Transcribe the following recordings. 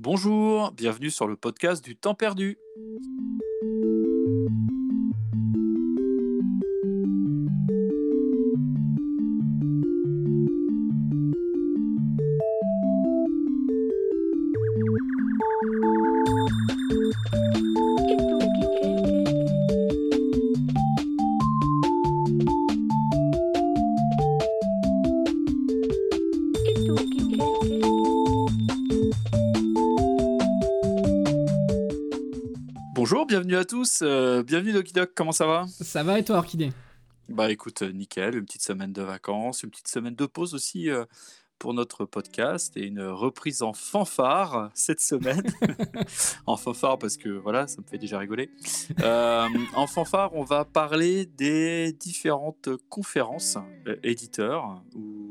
Bonjour, bienvenue sur le podcast du temps perdu. À tous, euh, bienvenue Doki Doc, comment ça va? Ça va et toi, Orchidée? Bah écoute, euh, nickel, une petite semaine de vacances, une petite semaine de pause aussi euh, pour notre podcast et une reprise en fanfare cette semaine. en fanfare parce que voilà, ça me fait déjà rigoler. Euh, en fanfare, on va parler des différentes conférences éditeurs ou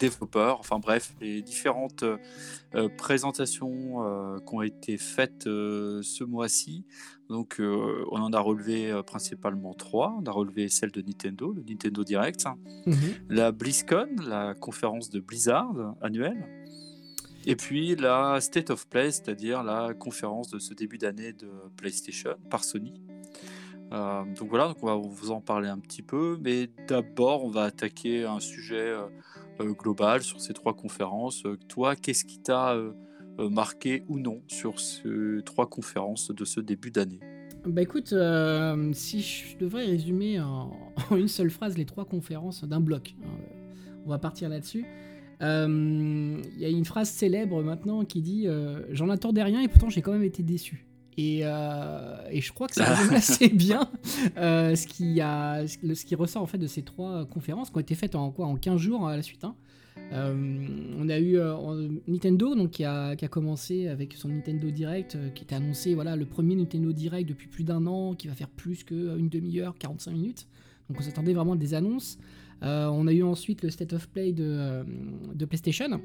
développeurs, enfin bref, les différentes euh, présentations euh, qui ont été faites euh, ce mois-ci. Donc on en a relevé principalement trois. On a relevé celle de Nintendo, le Nintendo Direct, Mhm. la BlizzCon, la conférence de Blizzard annuelle, et puis la State of Play, c'est-à-dire la conférence de ce début d'année de PlayStation par Sony. Euh, donc voilà, donc on va vous en parler un petit peu, mais d'abord on va attaquer un sujet euh, euh, global sur ces trois conférences. Euh, toi, qu'est-ce qui t'a euh, marqué ou non sur ces trois conférences de ce début d'année? Bah écoute, si je devrais résumer en, une seule phrase les trois conférences d'un bloc, hein, on va partir là-dessus. Il y a une phrase célèbre maintenant qui dit J'en attendais rien et pourtant j'ai quand même été déçu. Et, euh, et je crois que ça résume assez bien euh, ce, qui a, ce qui ressort en fait de ces trois conférences qui ont été faites en, quoi, en 15 jours à la suite. hein. Euh, on a eu euh, en- Nintendo donc, qui, a, qui a commencé avec son Nintendo Direct, euh, qui était annoncé voilà, le premier Nintendo Direct depuis plus d'un an, qui va faire plus qu'une demi-heure, 45 minutes. Donc on s'attendait vraiment à des annonces. Euh, on a eu ensuite le State of Play de, euh, de PlayStation.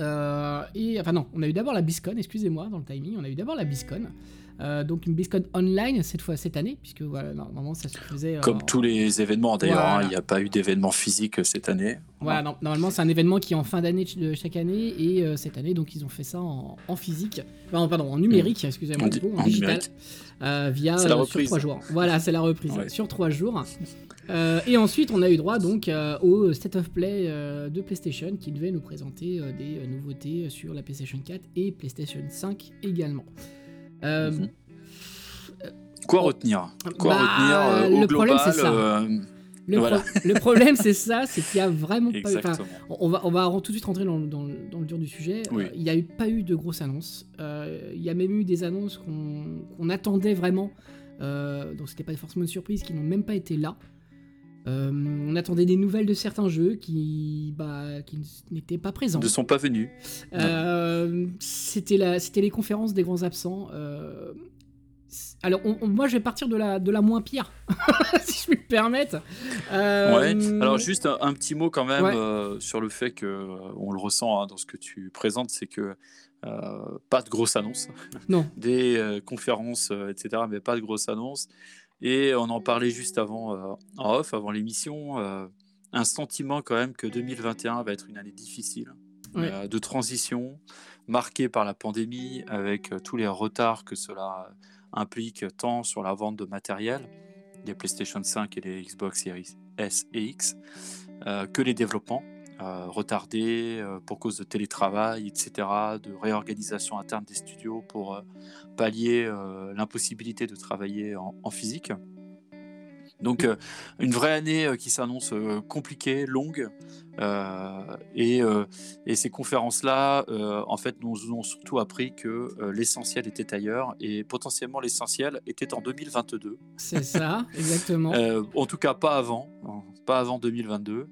Euh, et enfin non, on a eu d'abord la BlizzCon, excusez-moi dans le timing, on a eu d'abord la BlizzCon. Euh, donc une BlizzCon online cette fois cette année, puisque voilà, normalement ça se faisait. euh, Comme en- tous les événements d'ailleurs, hein, Voilà. il n'y a pas eu d'événement physique euh, cette année. Voilà, non, normalement c'est un événement qui est en fin d'année de chaque année et euh, cette année donc ils ont fait ça en, en physique, Enfin, pardon en numérique, excusez-moi En en, digital, via sur trois jours. Voilà, c'est la reprise Ouais. sur trois jours. Euh, et ensuite on a eu droit donc euh, au State of Play euh, de PlayStation qui devait nous présenter euh, des euh, nouveautés sur la PlayStation 4 et PlayStation 5 également. Euh, Mhm. Quoi retenir? Quoi Bah, retenir euh, au le problème, c'est ça. euh, le, Voilà. pro- le problème c'est ça, c'est qu'il y a vraiment pas eu- Exactement. On va, on va tout de suite rentrer dans, le- dans le- dans le dur du sujet. Oui. Euh, Il n'y a eu, pas eu de grosses annonces. Euh, Il y a même eu des annonces qu'on qu'on attendait vraiment. Euh, donc c'était pas forcément une surprise, qui n'ont même pas été là. Euh, on attendait des nouvelles de certains jeux qui, bah, qui n'étaient pas présents. ne sont pas venus. Euh, c'était la- c'était les conférences des grands absents. Euh, alors, on- on- moi, je vais partir de la, de la moins pire, si je puis me permettre. Ouais. Alors juste un, un petit mot quand même Ouais. sur le fait que on le ressent hein, dans ce que tu présentes, c'est que pas de grosses annonces, Non. des conférences, etc., mais pas de grosses annonces. Et on en parlait juste avant euh, en off, avant l'émission, euh, un sentiment quand même que 2021 va être une année difficile, Ouais. euh, de transition, marquée par la pandémie, avec tous les retards que cela implique tant sur la vente de matériel, les PlayStation 5 et les Xbox Series S et X, que les développements euh, retardés euh, pour cause de télétravail, etc., de réorganisation interne des studios pour euh, pallier euh, l'impossibilité de travailler en, en physique. Donc euh, une vraie année euh, qui s'annonce euh, compliquée, longue, et, et ces conférences-là, en fait, nous ont surtout appris que l'essentiel était ailleurs, et potentiellement l'essentiel était en 2022. C'est ça, exactement. En tout cas, pas avant, hein, pas avant 2022.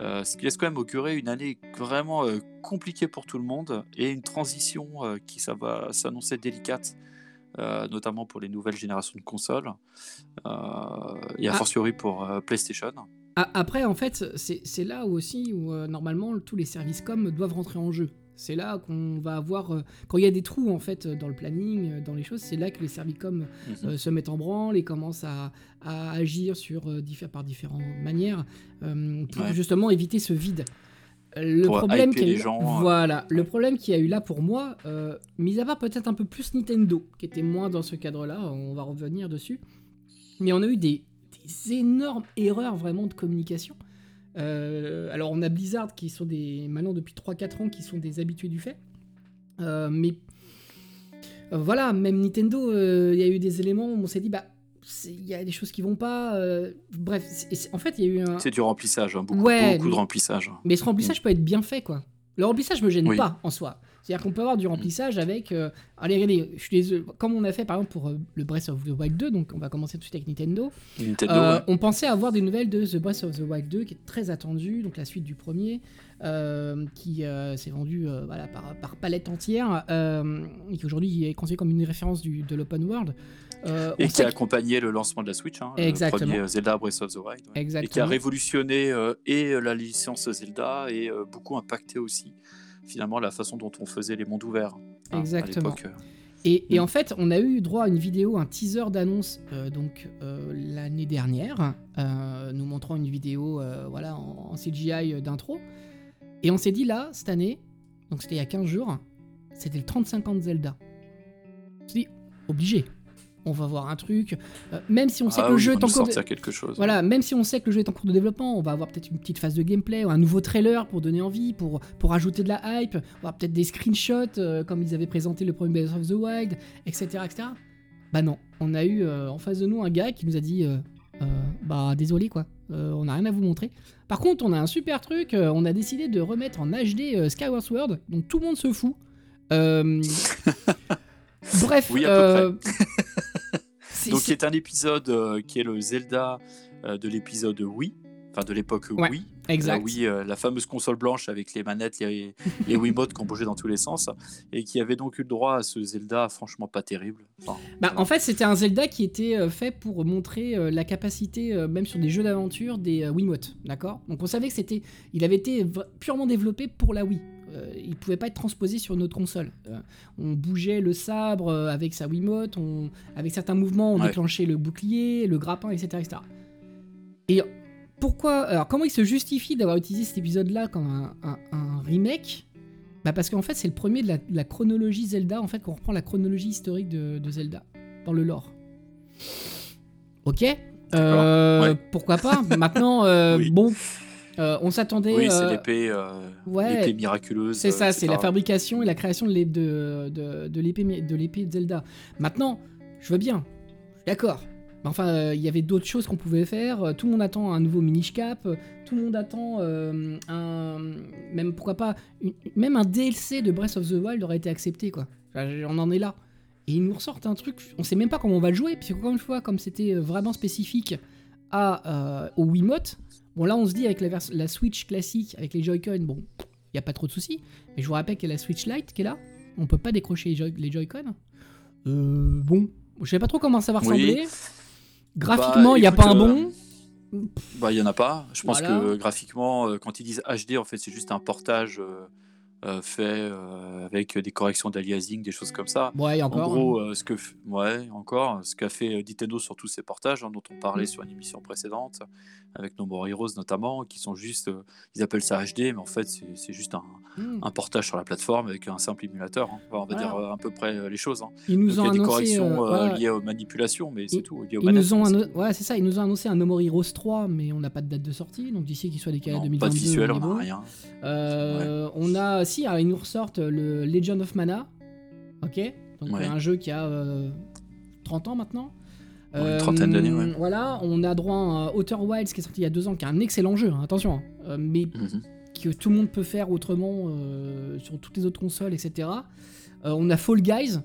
Euh, ce qui laisse quand même augurer une année vraiment compliquée pour tout le monde et une transition qui ça va s'annoncer délicate, euh, notamment pour les nouvelles générations de consoles euh, et a Ah. fortiori pour euh, PlayStation. A- Après, en fait, c'est là aussi où normalement tous les services com doivent rentrer en jeu. C'est là qu'on va avoir, quand il y a des trous en fait dans le planning, dans les choses, c'est là que les services com Mhm. se mettent en branle et commencent à, à agir sur, par différentes manières pour Ouais. justement éviter ce vide. Le Pour problème qu'il y a eu, gens, voilà, le problème qu'il y a eu là pour moi, euh, mis à part peut-être un peu plus Nintendo, qui était moins dans ce cadre-là, on va revenir dessus, mais on a eu des, des énormes erreurs vraiment de communication. Euh, alors on a Blizzard qui sont des maintenant depuis 3-4 ans qui sont des habitués du fait, Euh, mais voilà, même Nintendo, il y a eu des éléments où on s'est dit bah il y a des choses qui vont pas. euh, bref, en fait il y a eu un, C'est du remplissage, hein, beaucoup, Ouais, beaucoup de remplissage. mais ce remplissage peut être bien fait, quoi. Le remplissage me gêne Oui. pas en soi. C'est-à-dire qu'on peut avoir du remplissage avec. euh, Allez, regardez, je suis désolé, comme on a fait par exemple pour euh, le Breath of the Wild 2, donc on va commencer tout de suite avec Nintendo. Nintendo, Euh, ouais. On pensait avoir des nouvelles de The Breath of the Wild 2 qui est très attendu, donc la suite du premier, qui s'est vendu euh, voilà, par, par palette entière, et qui aujourd'hui est considéré comme une référence du, de l'open world. Euh, Et qui a accompagné le lancement de la Switch, hein, Exactement. le premier Zelda Breath of the Wild. ouais. Et qui Exactement. a révolutionné euh, et la licence Zelda et euh, beaucoup impacté aussi finalement la façon dont on faisait les mondes ouverts. hein, à Exactement. l'époque. Et, et Mm. en fait, on a eu droit à une vidéo, un teaser d'annonce euh, donc euh, l'année dernière, euh, nous montrant une vidéo euh, voilà en, en CGI d'intro. Et on s'est dit là, cette année, donc c'était il y a 15 jours, c'était le 35 ans de Zelda. On s'est dit, obligé. On va voir un truc. euh, même si on sait Ah que le oui, jeu est en cours de... sortir quelque chose. Voilà, même si on sait que le jeu est en cours de développement, on va avoir peut-être une petite phase de gameplay, ou un nouveau trailer pour donner envie, pour, pour ajouter de la hype, on va peut-être des screenshots euh, comme ils avaient présenté le premier Breath of the Wild, etc. etc. Bah non, on a eu euh, en face de nous un gars qui nous a dit Bah désolé quoi, on n'a rien à vous montrer. Par contre, on a un super truc, on a décidé de remettre en HD Skyward Sword, donc tout le monde se fout. Euh, Bref, Oui, à peu euh, c'est- Donc, qui c'est- est un épisode euh, qui est le Zelda euh, de l'épisode Wii, enfin de l'époque Ouais, Wii. exact. La Wii, euh, la fameuse console blanche avec les manettes, les, les Wiimotes qui ont bougé dans tous les sens, et qui avait donc eu le droit à ce Zelda franchement pas terrible. Enfin, Bah, voilà. en fait, c'était un Zelda qui était fait pour montrer la capacité, même sur des jeux d'aventure, des Wiimotes, d'accord? Donc on savait que c'était, il avait été purement développé pour la Wii. Euh, il pouvait pas être transposé sur notre console. Euh, on bougeait le sabre euh, avec sa Wiimote, on, avec certains mouvements, on Ouais. déclenchait le bouclier, le grappin, etc., etc. Et pourquoi Alors comment il se justifie d'avoir utilisé cet épisode-là comme un, un- un remake? Bah parce qu'en fait c'est le premier de la, de la chronologie Zelda, en fait qu'on reprend la chronologie historique de, de Zelda dans le lore. Ok? Euh, Ouais. Pourquoi pas? Maintenant, euh, Oui. bon, euh, on s'attendait. oui, euh, c'est l'épée, euh, ouais, l'épée miraculeuse. c'est euh, ça, c'est la fabrication et la création de l'ép- de, de, de l'épée de Zelda. Maintenant, je veux bien, d'accord. Mais enfin, euh, il y avait d'autres choses qu'on pouvait faire. euh, Tout le monde attend un nouveau Minish Cap. euh, Tout le monde attend euh, un, même pourquoi pas, une- même un DLC de Breath of the Wild aurait été accepté quoi. On en est là. Et ils nous ressortent un truc, on sait même pas comment on va le jouer, puisque encore une fois, comme c'était euh, vraiment spécifique à, euh, au Wiimote, bon là on se dit avec la, Switch classique, avec les Joy-Con, bon, il n'y a pas trop de soucis. Mais je vous rappelle qu'il y a la Switch Lite qui est là, on peut pas décrocher les, Joy- les Joy-Con. Euh, bon, je sais pas trop comment ça va Oui. ressembler. Graphiquement, il n'y a pas un euh, bon. Bah, il y en a pas. Je pense Voilà. que euh, graphiquement, quand ils disent HD, en fait, c'est juste un portage euh, euh, fait euh, avec des corrections d'aliasing, des choses comme ça. Ouais, et En encore. gros, euh, ce que, f- ouais, encore, ce qu'a fait Nintendo sur tous ces portages, hein, dont on parlait Mm. sur une émission précédente, avec No More Heroes notamment, qui sont juste, ils appellent ça HD, mais en fait, c'est juste un, Hmm. un portage sur la plateforme avec un simple émulateur. hein. Enfin, on va Voilà. dire à peu près les choses. hein. Ils Donc, nous il y ont a des annoncé. corrections voilà, liées aux manipulations, mais c'est tout. liées aux Ils manettes, nous ont hein, anno- ouais, c'est ça, ils nous ont annoncé un No More Heroes 3, mais on n'a pas de date de sortie, donc d'ici qu'il soit décalé Non, 2022. pas de visuel, on n'a rien. Euh, On a, si, alors, ils nous ressortent le Legend of Mana, ok? Donc Ouais. un jeu qui a euh, 30 ans maintenant. Trentaine d'années, ouais. Voilà, on a droit à un Outer Wilds qui est sorti il y a deux ans, qui est un excellent jeu, hein, attention, hein, euh, mais Mhm. que tout le monde peut faire autrement euh, sur toutes les autres consoles, etc. Euh, on a Fall Guys,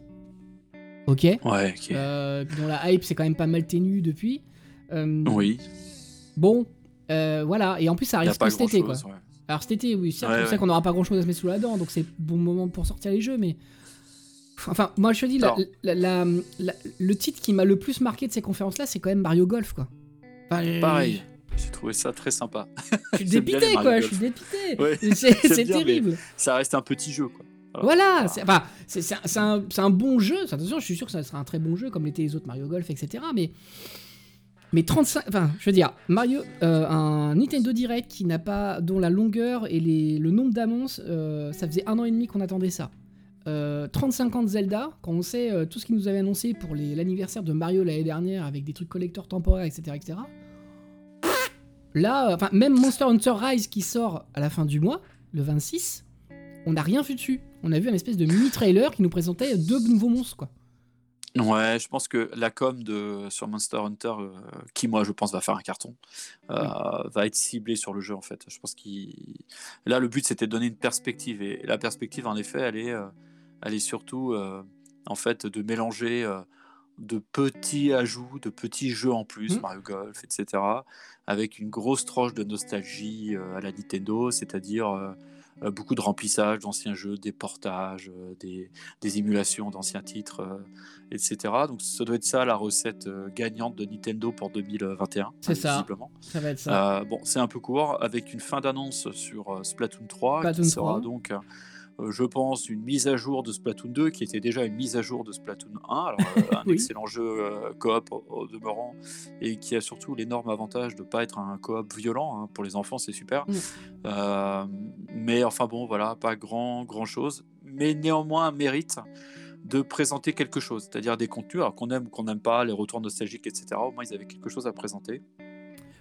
ok? Ouais, ok. euh, dont la hype s'est quand même pas mal ténue depuis. Euh, oui, Bon, euh, voilà, et en plus ça arrive cet été, quoi. ouais. Alors cet été, oui, certes, Ouais, ouais. qu'on n'aura pas grand-chose à se mettre sous la dent, donc c'est bon moment pour sortir les jeux, mais... Enfin, moi je te dis, la- Alors. la- la- la- le titre qui m'a le plus marqué de ces conférences-là, c'est quand même Mario Golf, quoi. Enfin, Pareil, j'ai trouvé ça très sympa. Je suis dépité, quoi, je suis dépité. Ouais, C'est c'est terrible. Ça reste un petit jeu, quoi. Voilà, c'est enfin, c'est- c'est un, c'est c'est un bon jeu. Attention, je suis sûr que ça sera un très bon jeu, comme l'étaient les autres Mario Golf, etc. Mais Mais 35, enfin, je veux dire, Mario, euh, un Nintendo Direct qui n'a pas, dont la longueur et les, le nombre d'annonces, euh, ça faisait un an et demi qu'on attendait ça. Euh, 35 ans de Zelda, quand on sait euh, tout ce qu'ils nous avaient annoncé pour l'anniversaire de Mario l'année dernière avec des trucs collecteurs temporaires, etc., etc. Là, enfin, même Monster Hunter Rise qui sort à la fin du mois, le 26, on n'a rien vu dessus. On a vu un espèce de mini trailer qui nous présentait deux nouveaux monstres, quoi. Ouais, je pense que la com de, sur Monster Hunter, euh, qui moi je pense va faire un carton, euh, va être ciblée sur le jeu en fait. Je pense qu'il là le but c'était de donner une perspective et la perspective en effet elle est, euh, elle est surtout en fait de mélanger de petits ajouts, de petits jeux en plus, Mhm. Mario Golf, etc. Avec une grosse tranche de nostalgie euh, à la Nintendo, c'est-à-dire euh, beaucoup de remplissage d'anciens jeux, des portages, euh, des, des émulations d'anciens titres, euh, etc. Donc ça doit être ça la recette euh, gagnante de Nintendo pour 2021. C'est ça. Ça va être ça. Euh, bon, c'est un peu court, avec une fin d'annonce sur euh, Splatoon 3, Splatoon qui sera 3. donc, euh, euh, je pense, une mise à jour de Splatoon 2, qui était déjà une mise à jour de Splatoon 1. Alors, euh, un Oui. excellent jeu euh, coop au, demeurant, et qui a surtout l'énorme avantage de ne pas être un coop violent. hein. Pour les enfants, c'est super. Euh, mais enfin bon, voilà, pas grand, grand chose. Mais néanmoins, un mérite de présenter quelque chose, c'est-à-dire des contenus, alors qu'on aime ou qu'on n'aime pas, les retours nostalgiques, etc. Au moins, ils avaient quelque chose à présenter.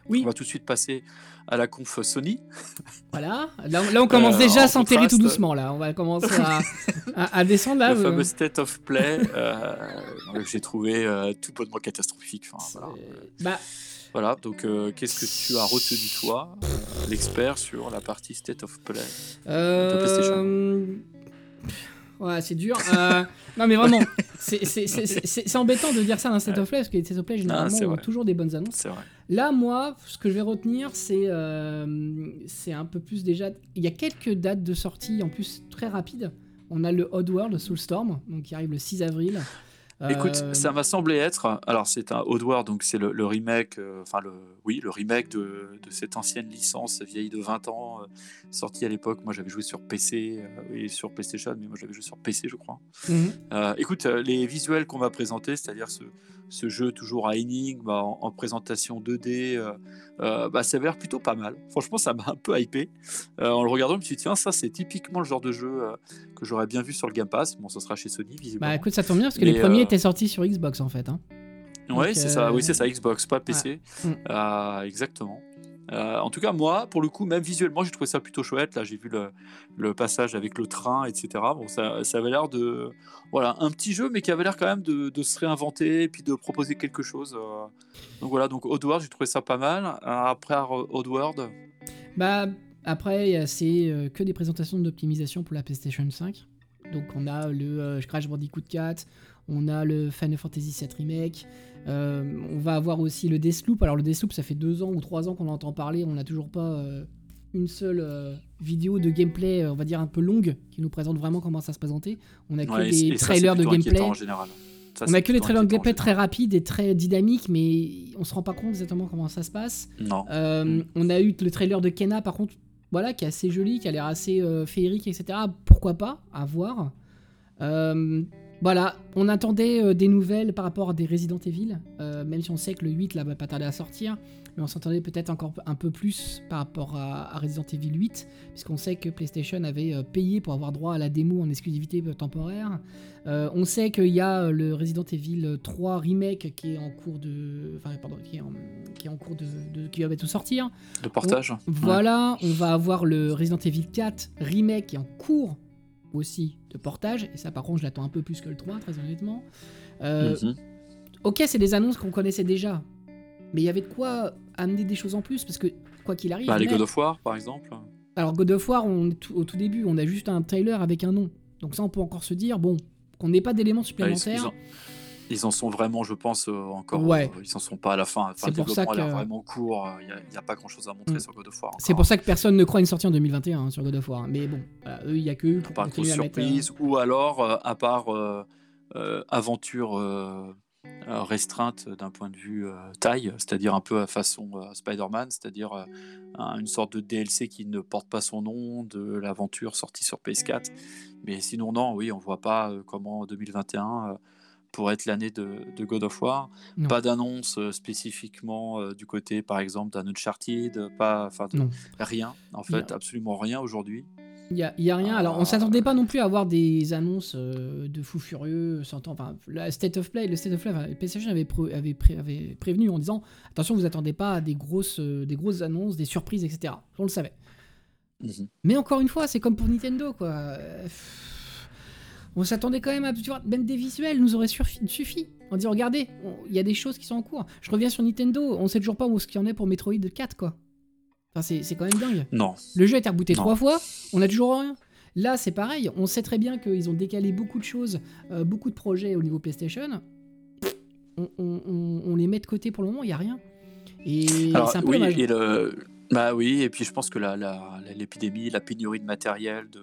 Oui. On va tout de suite passer à la conf Sony. Voilà, là, là, on commence Euh, déjà à s'enterrer tout doucement là. On va commencer à, à- à descendre là. le euh, fameux State of Play euh, que j'ai trouvé tout bonnement catastrophique. Enfin, voilà. Bah, Voilà, donc qu'est-ce que tu as retenu toi, l'expert, sur la partie State of Play? Euh, Ouais, c'est dur. Euh, non, mais vraiment, c'est- c'est c'est- c'est- c'est- c'est embêtant de dire ça dans State of Play parce que les State of Play généralement ont toujours des bonnes annonces. C'est vrai. Là, moi, ce que je vais retenir, c'est euh, c'est un peu plus déjà. Il y a quelques dates de sortie en plus très rapides. On a le Oddworld Soulstorm, donc qui arrive le 6 avril. Écoute, Euh, ça m'a semblé être. Alors, c'est un Oddworld, donc c'est le, le remake, euh, enfin, le, oui, le remake de, de cette ancienne licence vieille de 20 ans, euh, sortie à l'époque. Moi, j'avais joué sur PC euh, et sur PlayStation, mais moi, j'avais joué sur PC, je crois. mhm. Écoute, les visuels qu'on m'a présentés, c'est-à-dire ce, ce jeu toujours à énigme, en, en présentation 2D, euh, euh, bah, ça avait l'air plutôt pas mal. Franchement, ça m'a un peu hypé. Euh, en le regardant, je me suis dit, tiens, ça, c'est typiquement le genre de jeu que j'aurais bien vu sur le Game Pass. Bon, ça sera chez Sony, visiblement. Bah écoute, ça tombe bien parce que Mais, les premiers étaient sortis sur Xbox en fait. hein. Oui, Donc, c'est ça, oui, c'est ça, Xbox, pas PC. Mm. Euh, exactement. Euh, en tout cas, moi, pour le coup, même visuellement, j'ai trouvé ça plutôt chouette. Là, j'ai vu le, passage avec le train, etc. Bon, ça, ça avait l'air de. Voilà, un petit jeu, mais qui avait l'air quand même de, se réinventer et puis de proposer quelque chose. euh. Donc voilà, donc Oddworld, j'ai trouvé ça pas mal. Euh, Après Oddworld, Bah après, c'est que des présentations d'optimisation pour la PlayStation 5. Donc on a le euh, Crash Bandicoot 4, on a le Final Fantasy VII Remake, euh, on va avoir aussi le Deathloop. Alors le Deathloop, ça fait deux ans ou trois ans qu'on entend parler, on n'a toujours pas euh, une seule euh, vidéo de gameplay, euh, on va dire un peu longue, qui nous présente vraiment comment ça se présentait. On a que ouais, des ça, trailers de gameplay. en général. Ça, On a que des trailers de gameplay très rapides et très dynamiques, mais on se rend pas compte exactement comment ça se passe. Non. Euh, Mm. On a eu le trailer de Kena, par contre, voilà, qui est assez joli, qui a l'air assez euh, féerique, etc. Pourquoi pas, à voir. Euh, voilà, on attendait euh, des nouvelles par rapport à des Resident Evil, euh, même si on sait que le 8 là va pas tarder à sortir, mais on s'entendait peut-être encore un peu plus par rapport à, à Resident Evil 8, puisqu'on sait que PlayStation avait euh, payé pour avoir droit à la démo en exclusivité temporaire. On sait qu'il y a le Resident Evil 3 remake qui est en cours de, enfin pardon, qui est en, qui est en cours de, de- qui va bientôt sortir. De portage Ouais. Voilà, on va avoir le Resident Evil 4 remake qui est en cours aussi de portage. Et ça, par contre, je l'attends un peu plus que le 3, très honnêtement. Euh, Mhm. Ok, c'est des annonces qu'on connaissait déjà. Mais il y avait de quoi amener des choses en plus. Parce que, quoi qu'il arrive. Bah, les God of War, par exemple. Alors, God of War, on est tout- au tout début, on a juste un trailer avec un nom. Donc, ça, on peut encore se dire, bon, qu'on n'ait pas d'éléments ils, supplémentaires. Ils en sont vraiment, je pense, euh, encore. Ouais. euh, ils en sont pas à la fin. Enfin, C'est pour ça que- vraiment court. Il n'y a, pas grand chose à montrer Mm. sur God of War. C'est pour ça que personne ne croit une sortie en 2021 hein, sur God of War. Mais bon, voilà, eux, il y a que eux pour Pas de grosse continuer à mettre. euh, surprise. Ou alors, euh, à part euh, euh, aventure euh, euh, restreinte d'un point de vue euh, taille, c'est-à-dire un peu à façon euh, Spider-Man, c'est-à-dire euh, un- une sorte de DLC qui ne porte pas son nom, de l'aventure sortie sur PS4. Mais sinon, non, oui, on voit pas euh, comment en 2021. Euh, pour être l'année de, de, God of War. Non. Pas d'annonce euh, spécifiquement euh, du côté, par exemple, d'un Uncharted. Pas, enfin, rien. En a- fait, absolument rien aujourd'hui. Il y a, y a rien. Alors, on Ah. s'attendait pas non plus à avoir des annonces euh, de fous furieux. Enfin, la State of Play, le State of Play, enfin, PlayStation avait, pré- avait, pré- avait prévenu en disant attention, vous attendez pas à des grosses, euh, des grosses annonces, des surprises, etc. On le savait. Mhm. Mais encore une fois, c'est comme pour Nintendo, quoi. Euh, pff, On s'attendait quand même à. Tu vois, même des visuels nous auraient suffi. On dit, regardez, il y a des choses qui sont en cours. Je reviens sur Nintendo, on sait toujours pas où ce qu'il y en est pour Metroid 4, quoi. Enfin, c'est quand même dingue. Non. Le jeu a été rebooté Non. trois fois, on a toujours rien. Là, c'est pareil, on sait très bien qu'ils ont décalé beaucoup de choses, euh, beaucoup de projets au niveau PlayStation. On, on- on- on les met de côté pour le moment, il n'y a rien. Et c'est un peu oui, dommage. et le... bah oui, et puis je pense que la- la- la- l'épidémie, la, pénurie de matériel, de,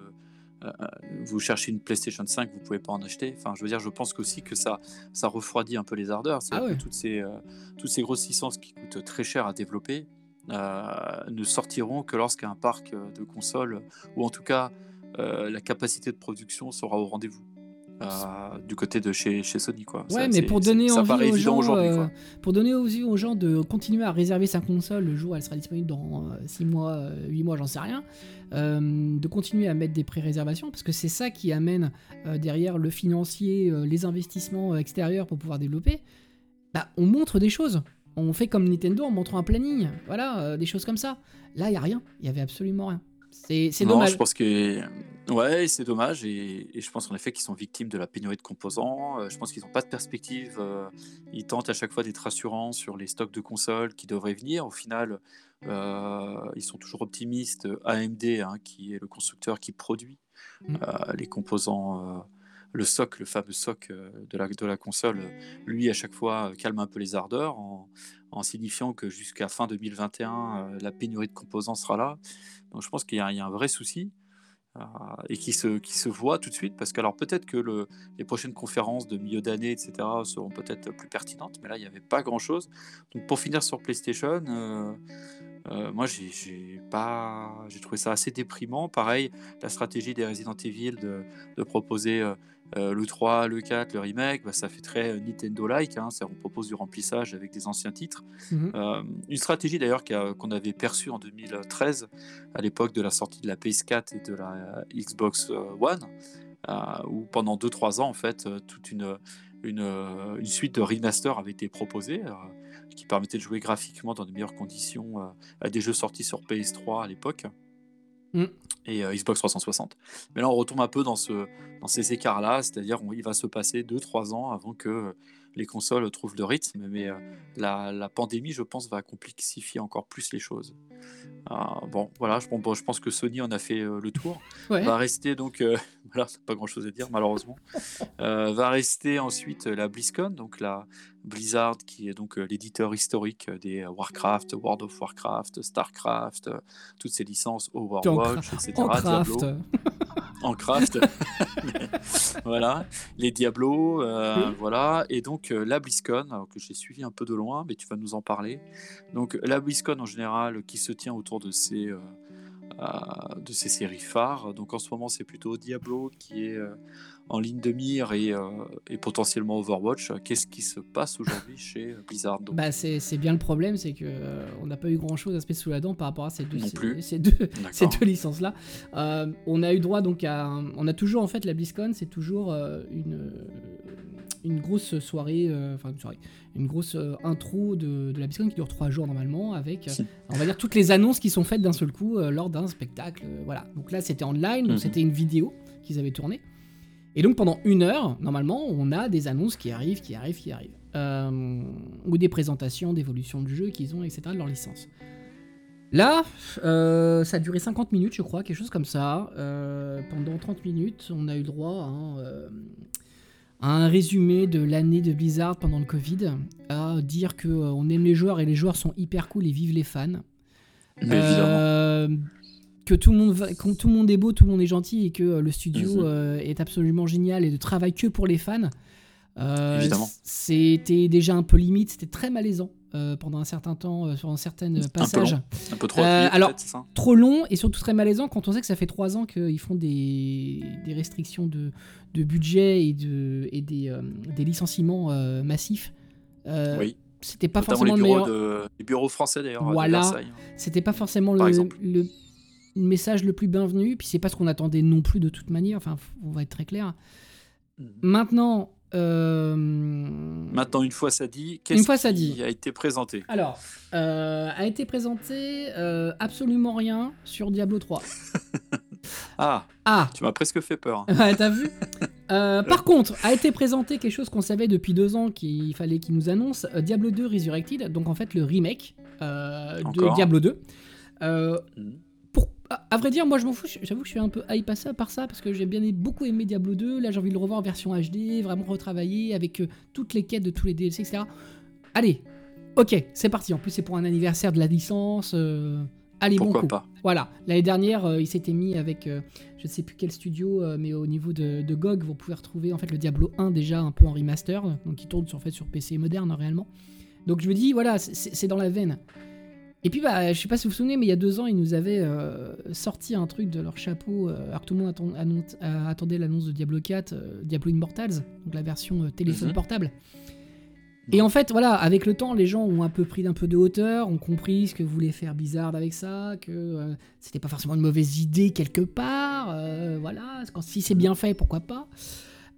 vous cherchez une PlayStation 5, vous pouvez pas en acheter. Enfin, je veux dire, je pense aussi que ça, ça refroidit un peu les ardeurs. Ah ouais. toutes ces, euh, toutes ces grosses licences qui coûtent très cher à développer euh, ne sortiront que lorsqu'un parc euh, de consoles, ou en tout cas euh, la capacité de production sera au rendez-vous. Euh, du côté de chez, chez Sony quoi. Ouais, Ça, mais pour donner envie aux gens, euh, quoi. pour donner envie aux gens de continuer à réserver sa console le jour où elle sera disponible dans 6 mois, 8 mois, j'en sais rien, euh, de continuer à mettre des pré-réservations parce que c'est ça qui amène euh, derrière le financier, euh, les investissements euh, extérieurs pour pouvoir développer. Bah, on montre des choses. On fait comme Nintendo en montrant un planning, voilà, euh, des choses comme ça. Là, il y a rien, il y avait absolument rien. C'est dommage. je pense que ouais, c'est dommage et, et je pense en effet qu'ils sont victimes de la pénurie de composants. Euh, je pense qu'ils n'ont pas de perspective. euh, ils tentent à chaque fois d'être rassurants sur les stocks de consoles qui devraient venir. Au final, euh, ils sont toujours optimistes. AMD, hein, qui est le constructeur qui produit Mm. les composants, le soc, le fameux soc de la, de la console, lui à chaque fois calme un peu les ardeurs en, en signifiant que jusqu'à fin 2021, euh, la pénurie de composants sera là. Donc je pense qu'il y, a il y a un vrai souci et qui se, qui se voit tout de suite parce que alors peut-être que le, les prochaines conférences de milieu d'année, etc., seront peut-être plus pertinentes, mais là il n'y avait pas grand-chose. Donc pour finir sur PlayStation, euh, moi j'ai pas, j'ai trouvé ça assez déprimant. Pareil, la stratégie des Resident Evil de, de proposer euh, euh, le 3, le 4, le remake, bah, ça fait très Nintendo-like. Hein, on propose du remplissage avec des anciens titres. Mhm. Euh, une stratégie d'ailleurs qu'on avait perçue en 2013, à l'époque de la sortie de la PS4 et de la Xbox One, où pendant 2-3 ans, en fait, toute une, une, une suite de remaster avait été proposée, qui permettait de jouer graphiquement dans de meilleures conditions euh, à des jeux sortis sur PS3 à l'époque. Mm. Et euh, Xbox 360. Mais là, on retombe un peu dans, ce, dans ces écarts-là, c'est-à-dire qu'il va se passer 2-3 ans avant que les consoles trouvent le rythme. Mais euh, la, la pandémie, je pense, va complexifier encore plus les choses. Euh, bon, voilà, je, bon, je pense que Sony en a fait euh, le tour. Ouais. Va rester donc, voilà, c'est pas grand-chose à dire malheureusement. Va rester ensuite la BlizzCon, donc la Blizzard qui est donc l'éditeur historique des Warcraft, World of Warcraft, Starcraft, toutes ces licences Overwatch, etc. Diablo, en craft. voilà, les Diablo, euh, Oui. voilà, et donc euh, la BlizzCon, alors que j'ai suivi un peu de loin, mais tu vas nous en parler. Donc la BlizzCon en général, qui se tient autour de ces, euh, de ces séries phares. Donc en ce moment, c'est plutôt Diablo qui est en ligne de mire et, euh, et potentiellement Overwatch. Qu'est-ce qui se passe aujourd'hui chez Blizzard donc Bah c'est c'est bien le problème, c'est que euh, on n'a pas eu grand chose à se mettre sous la dent par rapport à ces deux, ces, deux, ces D'accord. deux licences là. on a eu droit donc à, un- on a toujours en fait la BlizzCon, c'est toujours euh, une une grosse soirée, euh, enfin une soirée, une grosse euh, intro de, de la BlizzCon qui dure trois jours normalement avec, euh, on va dire toutes les annonces qui sont faites d'un seul coup euh, lors d'un spectacle, euh, voilà. Donc là c'était online, donc Mhm. c'était une vidéo qu'ils avaient tournée. Et donc pendant une heure, normalement, on a des annonces qui arrivent, qui arrivent, qui arrivent. Euh, ou des présentations d'évolution du jeu qu'ils ont, etc., de leur licence. Là, euh, ça a duré 50 minutes, je crois, quelque chose comme ça. Euh, pendant 30 minutes, on a eu le droit à un, euh, à un résumé de l'année de Blizzard pendant le Covid, à dire que euh, on aime les joueurs et les joueurs sont hyper cool et vivent les fans. Mais évidemment. Que tout le monde va- tout le monde est beau, tout le monde est gentil et que euh, le studio Mhm. euh, est absolument génial et ne travaille que pour les fans. Euh. C'était déjà un peu limite, c'était très malaisant euh, pendant un certain temps euh, sur certains passages. Un peu, trop. Alors, trop long et surtout très malaisant quand on sait que ça fait trois ans qu'ils font des, des, restrictions de, de, budget et, de, et des, des licenciements massifs. oui. C'était pas forcément le meilleur. De, les bureaux français d'ailleurs. Voilà. C'était pas forcément le, le, message le plus bienvenu. Puis c'est pas ce qu'on attendait non plus de toute manière. Enfin, on va être très clair. Maintenant, euh, Maintenant, une fois ça dit, qu'est-ce qui dit. a été présenté? Alors, euh, a été présenté euh, absolument rien sur Diablo 3. ah, ah, tu m'as presque fait peur. ouais, t'as vu? Par contre, a été présenté quelque chose qu'on savait depuis deux ans qu'il fallait qu'il nous annonce Diablo 2 Resurrected, donc en fait le remake de Diablo 2 à vrai dire, moi je m'en fous, j'avoue que je suis un peu hype à ça, par ça, parce que j'ai bien beaucoup aimé Diablo 2, là j'ai envie de le revoir en version HD, vraiment retravailler avec euh, toutes les quêtes de tous les DLC, etc. Allez, ok, c'est parti, en plus c'est pour un anniversaire de la licence, euh, allez Pourquoi pas? Voilà, l'année dernière euh, il s'était mis avec, je ne sais plus quel studio, mais au niveau de, GOG, vous pouvez retrouver en fait le Diablo 1 déjà un peu en remaster, donc qui tourne sur, fait, sur PC moderne réellement. Donc je me dis, voilà, c'est dans la veine. Et puis, bah, je sais pas si vous vous souvenez, mais il y a deux ans, ils nous avaient euh, sorti un truc de leur chapeau, euh, alors que tout le monde euh, attendait l'annonce de Diablo 4, Diablo Immortals, donc la version téléphone mhm. portable. Et en fait, voilà, avec le temps, les gens ont un peu pris d'un peu de hauteur, ont compris ce que voulait faire Bizarre avec ça, que c'était pas forcément une mauvaise idée quelque part, voilà, quand, si c'est bien fait, pourquoi pas.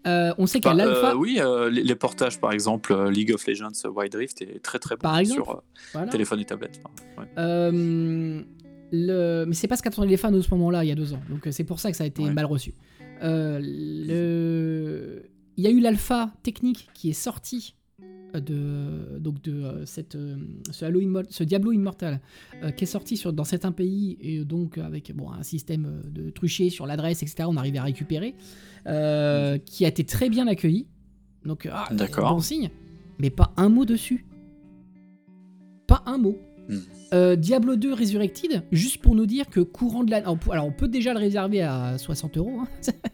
Euh, on sait qu'il y a bah, l'alpha. Euh, oui, euh, les, portages, par exemple, League of Legends Wild Rift est très très bon sur téléphone et tablette. le... Mais c'est pas ce qu'attendaient les fans à ce moment-là, il y a deux ans. Donc c'est pour ça que ça a été mal reçu. Le... Il y a eu l'alpha technique qui est sorti de, donc de euh, cette, euh, ce, Halo ce Diablo Immortal euh, qui est sorti sur, dans certains pays et donc avec bon, un système de truché sur l'adresse, etc. On arrivait à récupérer, qui a été très bien accueilli. Donc, ah, bon signe, mais pas un mot dessus. Pas un mot. Hmm. Euh, Diablo 2 Resurrected, juste pour nous dire que courant de la... Alors on peut déjà le réserver à 60 euros. Hein.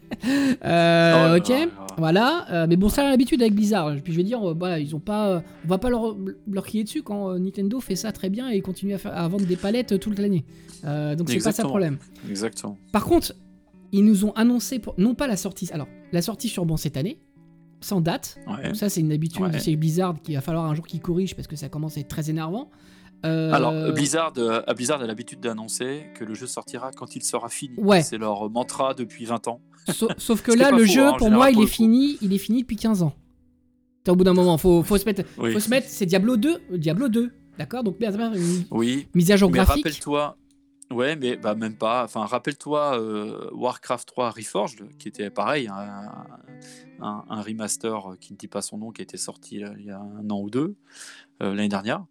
Euh, oh ok, voilà. Euh, mais bon, ça a l'habitude avec Blizzard. Puis je vais dire, voilà, ils ont pas... On va pas leur, leur crier dessus quand Nintendo fait ça très bien et continue à, à vendre des palettes toute l'année. donc c'est pas ça le problème. Exactement. Par contre, ils nous ont annoncé, pour... non pas la sortie... Alors, la sortie sur bon cette année, sans date. Ça, c'est une habitude c'est Blizzard qu'il va falloir un jour qu'ils corrigent parce que ça commence à être très énervant. Euh, Alors, Blizzard, euh, Blizzard a l'habitude d'annoncer que le jeu sortira quand il sera fini. C'est leur mantra depuis 20 ans. Sauf, que là, le jeu, hein, pour moi, il est fini. Il est fini depuis 15 ans. Au bout d'un moment, faut, faut se mettre. Faut se mettre. C'est Diablo 2, Diablo 2, d'accord? Donc une oui. mise à jour graphique. Rappelle-toi. Ouais, mais bah, même pas. Enfin, rappelle-toi euh, Warcraft 3 Reforged, qui était pareil, un, un, remaster qui ne dit pas son nom, qui a été sorti il y a un an ou deux, l'année dernière.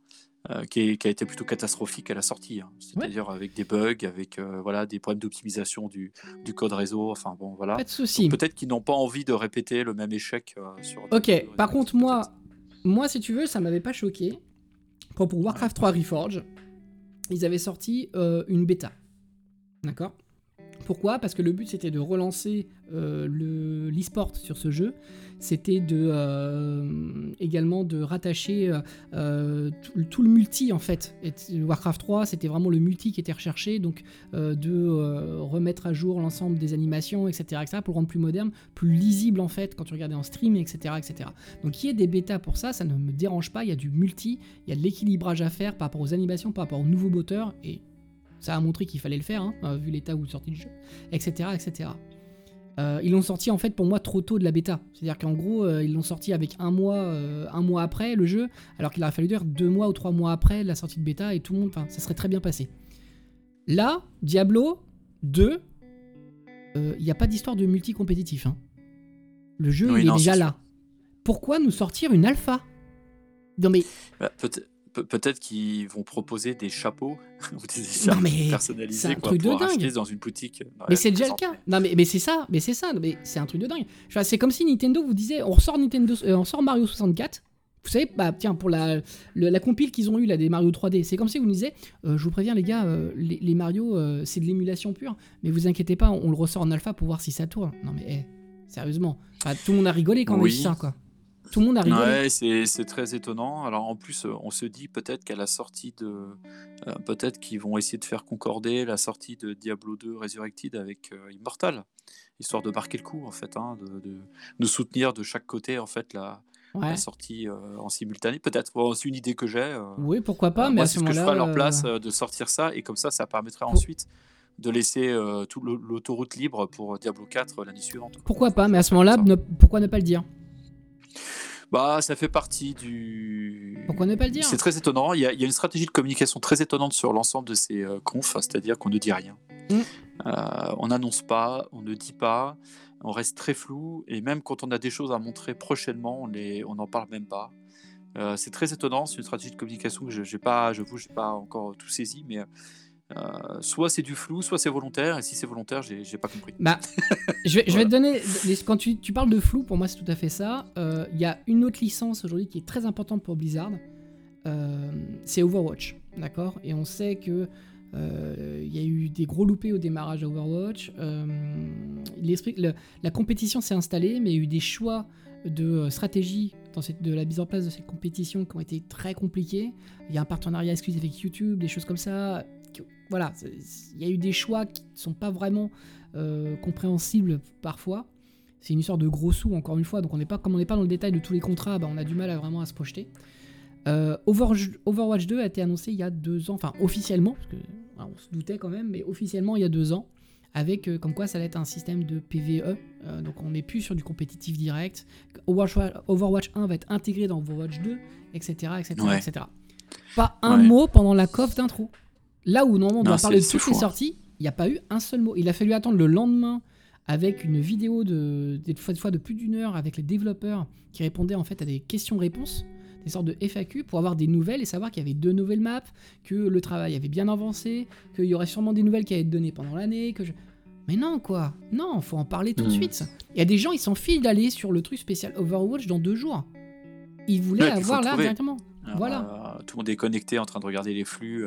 Euh, qui, a été plutôt catastrophique à la sortie, hein. c'est-à-dire avec des bugs, avec euh, voilà des problèmes d'optimisation du, du, code réseau. Enfin bon, voilà. Pas de souci. Peut-être qu'ils n'ont pas envie de répéter le même échec euh, sur. Ok. Par contre, moi, moi, si tu veux, ça m'avait pas choqué. Pour Warcraft 3 Reforge, ils avaient sorti une bêta. D'accord? Pourquoi Parce que le but c'était de relancer le l'e-sport sur ce jeu c'était de euh, également de rattacher euh, euh, tout, le multi en fait. Warcraft 3, c'était vraiment le multi qui était recherché, donc de remettre à jour l'ensemble des animations, etc., etc., pour le rendre plus moderne, plus lisible en fait quand tu regardais en stream, etc., etc. Donc il y a des bêtas pour ça, ça ne me dérange pas. Il y a du multi, il y a de l'équilibrage à faire par rapport aux animations, par rapport aux nouveaux moteurs et ça a montré qu'il fallait le faire, hein, vu l'état où sortit le jeu, etc., etc. Euh, ils l'ont sorti en fait pour moi trop tôt de la bêta. C'est-à-dire qu'en gros, euh, ils l'ont sorti avec un mois, euh, un mois après le jeu, alors qu'il aurait fallu dire deux mois ou trois mois après la sortie de bêta et tout le monde, enfin, ça serait très bien passé. Là, Diablo 2, il n'y a pas d'histoire de multi-compétitif. Hein. Le jeu, il est déjà là. Pourquoi nous sortir une alpha? Non mais. Bah, peut-être qu'ils vont proposer des chapeaux ou des personnalisés pour acheter dans une boutique. mais c'est déjà le cas. Non mais, mais c'est ça, mais c'est ça, mais c'est un truc de dingue. c'est comme si Nintendo vous disait on ressort Nintendo, euh, on sort Mario 64. Vous savez, bah tiens pour la, la compile qu'ils ont eu là des Mario 3D, c'est comme si vous nous disiez euh, je vous préviens les gars, euh, les, Mario c'est de l'émulation pure, mais vous inquiétez pas, on, le ressort en alpha pour voir si ça tourne. Non mais eh, sérieusement, tout le monde a rigolé quand on a vu ça quoi. Tout le monde a rigolé. Ouais, c'est c'est très étonnant. Alors en plus, euh, on se dit peut-être qu'à la sortie de, euh, peut-être qu'ils vont essayer de faire concorder la sortie de Diablo 2 Resurrected avec euh, Immortal, histoire de marquer le coup en fait, hein, de, de, de soutenir de chaque côté en fait la, sortie euh, en simultané. Peut-être, Bon, c'est une idée que j'ai. Oui, pourquoi pas, mais moi, à ce ce que je ferais à leur place de sortir ça et comme ça, ça permettrait pour- ensuite de laisser euh, toute l'au- l'autoroute libre pour Diablo 4 l'année suivante. quoi. pourquoi pas, mais à ce moment-là, pourquoi ne pas le dire? Bah, ça fait partie du. Pourquoi ne pas le dire C'est très étonnant. Il y, a, il y a une stratégie de communication très étonnante sur l'ensemble de ces euh, confs, c'est-à-dire qu'on ne dit rien. Mm. Euh, on n'annonce pas, on ne dit pas, on reste très flou, et même quand on a des choses à montrer prochainement, on n'en parle même pas. Euh, c'est très étonnant, c'est une stratégie de communication que je n'ai pas, je j'ai pas encore tout saisi, mais euh, soit c'est du flou, soit c'est volontaire, et si c'est volontaire, j'ai pas compris. Bah, je vais, je vais Voilà. te donner. quand tu, tu parles de flou, pour moi, c'est tout à fait ça. Euh, Il y a une autre licence aujourd'hui qui est très importante pour Blizzard. Euh, c'est Overwatch. D'accord? Et on sait que. Il y a eu des gros loupés au démarrage d'Overwatch. La compétition s'est installée, mais il y a eu des choix de stratégie dans cette, de la mise en place de cette compétition qui ont été très compliqués. Il y a un partenariat exclusif avec YouTube, des choses comme ça. Voilà, il y a eu des choix qui ne sont pas vraiment euh, compréhensibles parfois. C'est une histoire de gros sous, encore une fois, donc on n'est pas, comme on n'est pas dans le détail de tous les contrats, bah, on a du mal à vraiment à se projeter. Euh, Overwatch, Overwatch 2 a été annoncé il y a deux ans, enfin officiellement, parce que on se doutait quand même, mais officiellement il y a deux ans, avec euh, comme quoi ça allait être un système de PVE, euh, donc on n'est plus sur du compétitif direct. Overwatch, Overwatch 1 va être intégré dans Overwatch 2, etc. etc., Ouais. etc. Pas un Ouais. mot pendant la coff d'intro. Là où normalement on doit parler de toutes les fou, hein. sorties, il n'y a pas eu un seul mot. Il a fallu attendre le lendemain avec une vidéo de, des fois, des fois de plus d'une heure avec les développeurs qui répondaient en fait à des questions-réponses, des sortes de FAQ pour avoir des nouvelles et savoir qu'il y avait deux nouvelles maps, que le travail avait bien avancé, qu'il y aurait sûrement des nouvelles qui allaient être données pendant l'année, que je... Mais non quoi, non, faut en parler tout de Mhm. suite. Il y a des gens, ils s'en filent d'aller sur le truc spécial Overwatch dans deux jours. Ils voulaient Ouais, avoir là trouver. directement. Alors, Voilà. euh, tout le monde est connecté en train de regarder les flux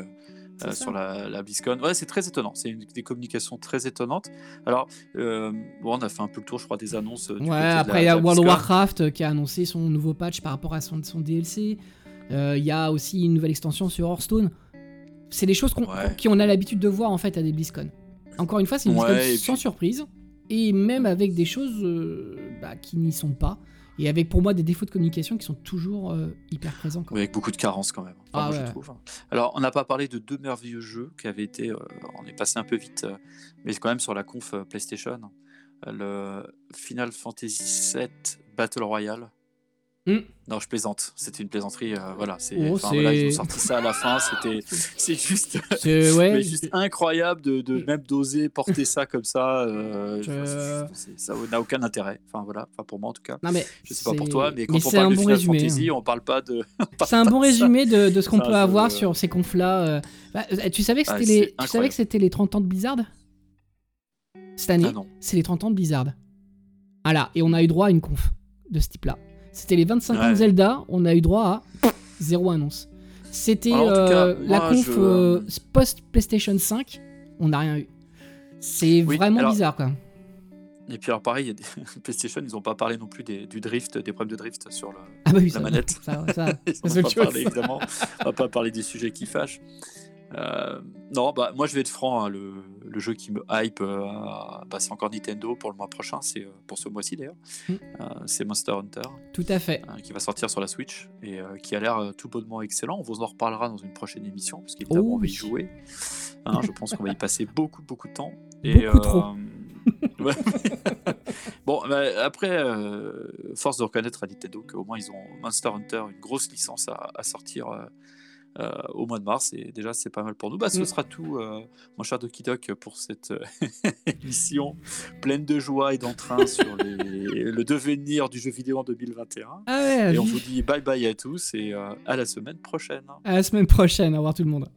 euh, sur la, la BlizzCon. Ouais, c'est très étonnant. C'est des communications très étonnantes. Alors, euh, bon, on a fait un peu le tour, je crois, des annonces. euh, du Ouais, côté après il y a World of. Warcraft qui a annoncé son nouveau patch par rapport à son, son DLC. Il y a aussi une nouvelle extension sur Hearthstone. C'est des choses qu'on Ouais. qu'on a l'habitude de voir en fait à des BlizzCon. Encore une fois, c'est une BlizzCon sans puis- surprise et même avec des choses bah, qui n'y sont pas et avec pour moi des défauts de communication qui sont toujours euh, hyper présents. quoi. Oui, avec beaucoup de carences quand même. Enfin, Ah moi, ouais. je trouve. Alors, on n'a pas parlé de deux merveilleux jeux qui avaient été. euh, on est passé un peu vite, euh, mais quand même sur la conf euh, PlayStation. Le Final Fantasy VII Battle Royale. Hmm. Non, je plaisante. C'était une plaisanterie. euh, voilà, c'est. Oh, voilà, ils ont sorti ça à la fin. C'était. C'est juste. C'est ouais, mais juste incroyable de, de même d'oser porter ça comme ça. euh, ça n'a aucun intérêt. Enfin voilà, enfin pour moi en tout cas. Non mais Je sais pas pour toi, mais quand on parle de bon Final résumé. Fantasy, hein. on parle pas de. C'est un bon résumé de, de ce qu'on peut avoir sur ces confs-là. euh. Bah, euh, tu savais que Ah, c'était les, tu savais que c'était les 30 ans de Blizzard? Cette année, Ah non. c'est les 30 ans de Blizzard. Voilà, et on a eu droit à une conf de ce type-là. C'était les 25 ans de. Zelda, on a eu droit à zéro annonce. C'était euh, la conf je- euh, post-PlayStation 5, on n'a rien eu. C'est Oui, vraiment alors- bizarre, quoi. Et puis alors pareil, des... PlayStation, ils n'ont pas parlé non plus des- du drift, des problèmes de drift sur le... Ah bah oui, la ça, manette. ça, ça, Ils pas parlé évidemment. On va pas parler des sujets qui fâchent. Euh, non, bah moi je vais être franc. hein, le, le jeu qui me hype, euh, bah, c'est encore Nintendo pour le mois prochain. C'est euh, pour ce mois-ci d'ailleurs. Mm. Euh, c'est Monster Hunter Tout à fait. euh, qui va sortir sur la Switch et euh, qui a l'air euh, tout bonnement excellent. On vous en reparlera dans une prochaine émission parce qu'évidemment Oh on va y jouer. Hein, je pense qu'on va y passer beaucoup beaucoup de temps. Beaucoup trop. bon, bah, après, euh, force de reconnaître à Nintendo qu'au moins ils ont Monster Hunter, une grosse licence à, à sortir euh, au mois de mars, et déjà c'est pas mal pour nous. Bah, ce Mm. sera tout, euh, mon cher Doki Doc, pour cette euh, émission pleine de joie et d'entrain sur les- le devenir du jeu vidéo en 2021. Ah ouais, Et on vous dit bye bye à tous et à la semaine prochaine. à la semaine prochaine, au revoir tout le monde.